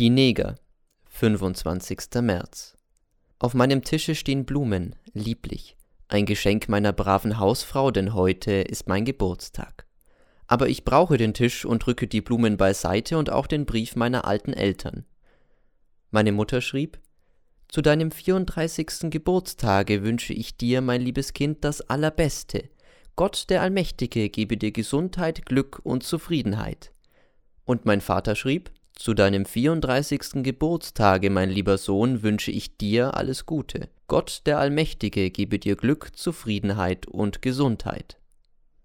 Die Neger, 25. März. Auf meinem Tische stehen Blumen, lieblich. Ein Geschenk meiner braven Hausfrau, denn heute ist mein Geburtstag. Aber ich brauche den Tisch und rücke die Blumen beiseite und auch den Brief meiner alten Eltern. Meine Mutter schrieb, Zu deinem 34. Geburtstage wünsche ich dir, mein liebes Kind, das Allerbeste. Gott der Allmächtige gebe dir Gesundheit, Glück und Zufriedenheit. Und mein Vater schrieb, zu deinem 34. Geburtstage, mein lieber Sohn, wünsche ich dir alles Gute. Gott der Allmächtige gebe dir Glück, Zufriedenheit und Gesundheit.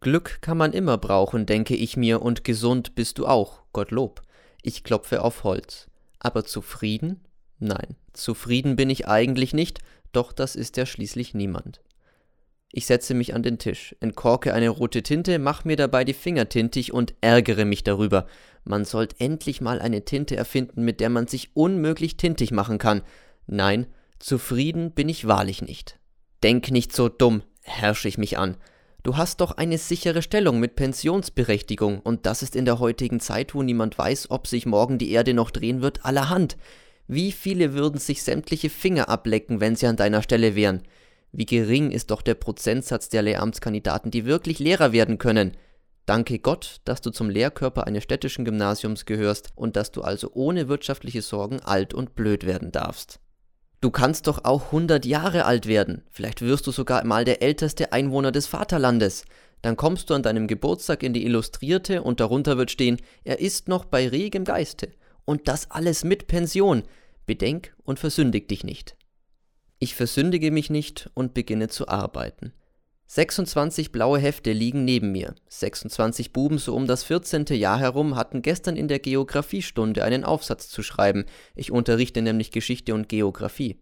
Glück kann man immer brauchen, denke ich mir, und gesund bist du auch, Gottlob. Ich klopfe auf Holz. Aber zufrieden? Nein, zufrieden bin ich eigentlich nicht, doch das ist ja schließlich niemand. Ich setze mich an den Tisch, entkorke eine rote Tinte, mach mir dabei die Finger tintig und ärgere mich darüber. Man sollte endlich mal eine Tinte erfinden, mit der man sich unmöglich tintig machen kann. Nein, zufrieden bin ich wahrlich nicht. Denk nicht so dumm, herrsche ich mich an. Du hast doch eine sichere Stellung mit Pensionsberechtigung, und das ist in der heutigen Zeit, wo niemand weiß, ob sich morgen die Erde noch drehen wird, allerhand. Wie viele würden sich sämtliche Finger ablecken, wenn sie an deiner Stelle wären? Wie gering ist doch der Prozentsatz der Lehramtskandidaten, die wirklich Lehrer werden können. Danke Gott, dass du zum Lehrkörper eines städtischen Gymnasiums gehörst und dass du also ohne wirtschaftliche Sorgen alt und blöd werden darfst. Du kannst doch auch 100 Jahre alt werden. Vielleicht wirst du sogar mal der älteste Einwohner des Vaterlandes. Dann kommst du an deinem Geburtstag in die Illustrierte und darunter wird stehen, er ist noch bei regem Geiste. Und das alles mit Pension. Bedenk und versündig dich nicht. Ich versündige mich nicht und beginne zu arbeiten. 26 blaue Hefte liegen neben mir. 26 Buben so um das 14. Jahr herum hatten gestern in der Geographiestunde einen Aufsatz zu schreiben. Ich unterrichte nämlich Geschichte und Geographie.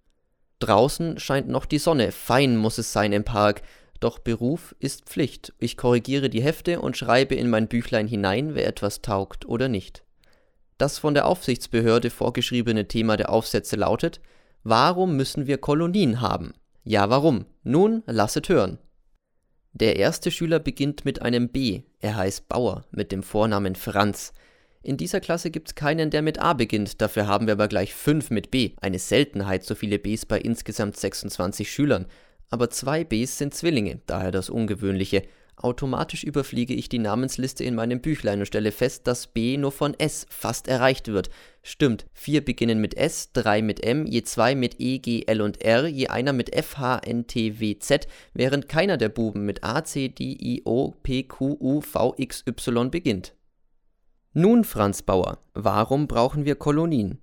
Draußen scheint noch die Sonne, fein muss es sein im Park, doch Beruf ist Pflicht. Ich korrigiere die Hefte und schreibe in mein Büchlein hinein, wer etwas taugt oder nicht. Das von der Aufsichtsbehörde vorgeschriebene Thema der Aufsätze lautet Warum müssen wir Kolonien haben? Ja, warum? Nun, lasset hören. Der erste Schüler beginnt mit einem B. Er heißt Bauer mit dem Vornamen Franz. In dieser Klasse gibt's keinen, der mit A beginnt, dafür haben wir aber gleich fünf mit B. Eine Seltenheit, so viele Bs bei insgesamt 26 Schülern. Aber zwei Bs sind Zwillinge, daher das Ungewöhnliche. Automatisch überfliege ich die Namensliste in meinem Büchlein und stelle fest, dass B nur von S fast erreicht wird. Stimmt, vier beginnen mit S, drei mit M, je zwei mit E, G, L und R, je einer mit F, H, N, T, W, Z, während keiner der Buben mit A, C, D, I, O, P, Q, U, V, X, Y beginnt. Nun, Franz Bauer, warum brauchen wir Kolonien?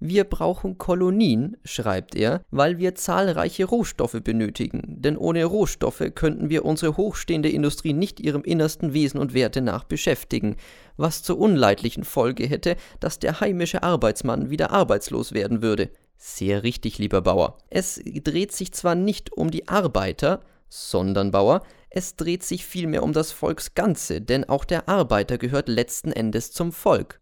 Wir brauchen Kolonien, schreibt er, weil wir zahlreiche Rohstoffe benötigen, denn ohne Rohstoffe könnten wir unsere hochstehende Industrie nicht ihrem innersten Wesen und Werte nach beschäftigen, was zur unleidlichen Folge hätte, dass der heimische Arbeitsmann wieder arbeitslos werden würde. Sehr richtig, lieber Bauer. Es dreht sich zwar nicht um die Arbeiter, sondern Bauer, es dreht sich vielmehr um das Volksganze, denn auch der Arbeiter gehört letzten Endes zum Volk.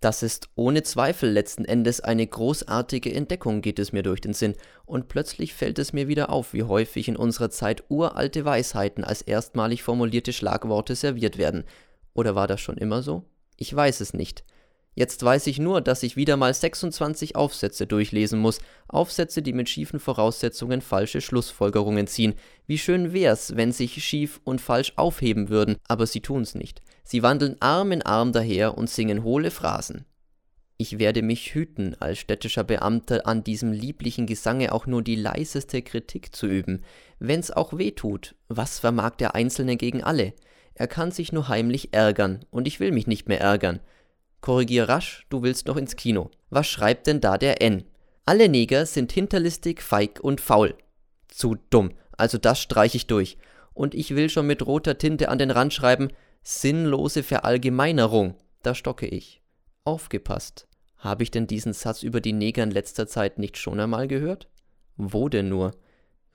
Das ist ohne Zweifel letzten Endes eine großartige Entdeckung, geht es mir durch den Sinn, und plötzlich fällt es mir wieder auf, wie häufig in unserer Zeit uralte Weisheiten als erstmalig formulierte Schlagworte serviert werden. Oder war das schon immer so? Ich weiß es nicht. Jetzt weiß ich nur, dass ich wieder mal 26 Aufsätze durchlesen muss, Aufsätze, die mit schiefen Voraussetzungen falsche Schlussfolgerungen ziehen. Wie schön wär's, wenn sich schief und falsch aufheben würden, aber sie tun's nicht. Sie wandeln Arm in Arm daher und singen hohle Phrasen. Ich werde mich hüten, als städtischer Beamter an diesem lieblichen Gesange auch nur die leiseste Kritik zu üben. Wenn's auch weh tut, was vermag der Einzelne gegen alle? Er kann sich nur heimlich ärgern, und ich will mich nicht mehr ärgern. Korrigier rasch, du willst noch ins Kino. Was schreibt denn da der N? Alle Neger sind hinterlistig, feig und faul. Zu dumm, also das streich ich durch. Und ich will schon mit roter Tinte an den Rand schreiben, sinnlose Verallgemeinerung. Da stocke ich. Aufgepasst. Habe ich denn diesen Satz über die Neger in letzter Zeit nicht schon einmal gehört? Wo denn nur?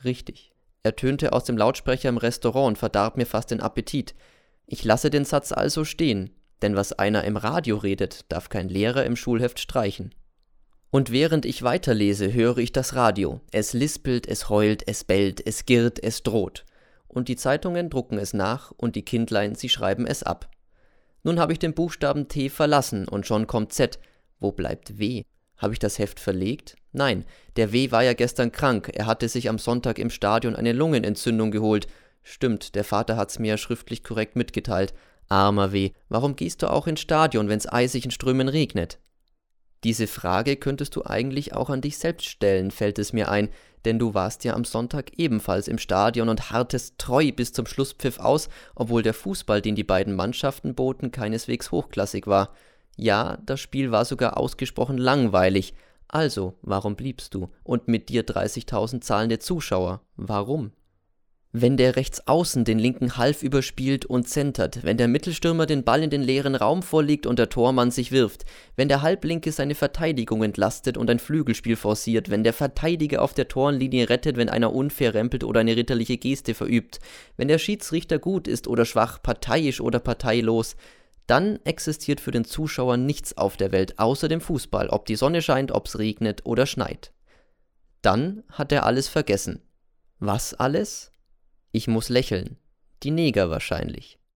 Richtig. Er tönte aus dem Lautsprecher im Restaurant und verdarb mir fast den Appetit. Ich lasse den Satz also stehen. Denn was einer im Radio redet, darf kein Lehrer im Schulheft streichen. Und während ich weiterlese, höre ich das Radio. Es lispelt, es heult, es bellt, es girrt, es droht. Und die Zeitungen drucken es nach und die Kindlein, sie schreiben es ab. Nun habe ich den Buchstaben T verlassen und schon kommt Z. Wo bleibt W? Habe ich das Heft verlegt? Nein, der W war ja gestern krank. Er hatte sich am Sonntag im Stadion eine Lungenentzündung geholt. Stimmt, der Vater hat's mir schriftlich korrekt mitgeteilt. Armer W, warum gehst du auch ins Stadion, wenn's eisig in Strömen regnet? Diese Frage könntest du eigentlich auch an dich selbst stellen, fällt es mir ein, denn du warst ja am Sonntag ebenfalls im Stadion und hartest treu bis zum Schlusspfiff aus, obwohl der Fußball, den die beiden Mannschaften boten, keineswegs hochklassig war. Ja, das Spiel war sogar ausgesprochen langweilig. Also, warum bliebst du? Und mit dir 30.000 zahlende Zuschauer. Warum? Wenn der Rechtsaußen den linken Half überspielt und zentert, wenn der Mittelstürmer den Ball in den leeren Raum vorlegt und der Tormann sich wirft, wenn der Halblinke seine Verteidigung entlastet und ein Flügelspiel forciert, wenn der Verteidiger auf der Torlinie rettet, wenn einer unfair rempelt oder eine ritterliche Geste verübt, wenn der Schiedsrichter gut ist oder schwach, parteiisch oder parteilos, dann existiert für den Zuschauer nichts auf der Welt außer dem Fußball, ob die Sonne scheint, ob's regnet oder schneit. Dann hat er alles vergessen. Was alles? Ich muss lächeln. Die Neger wahrscheinlich.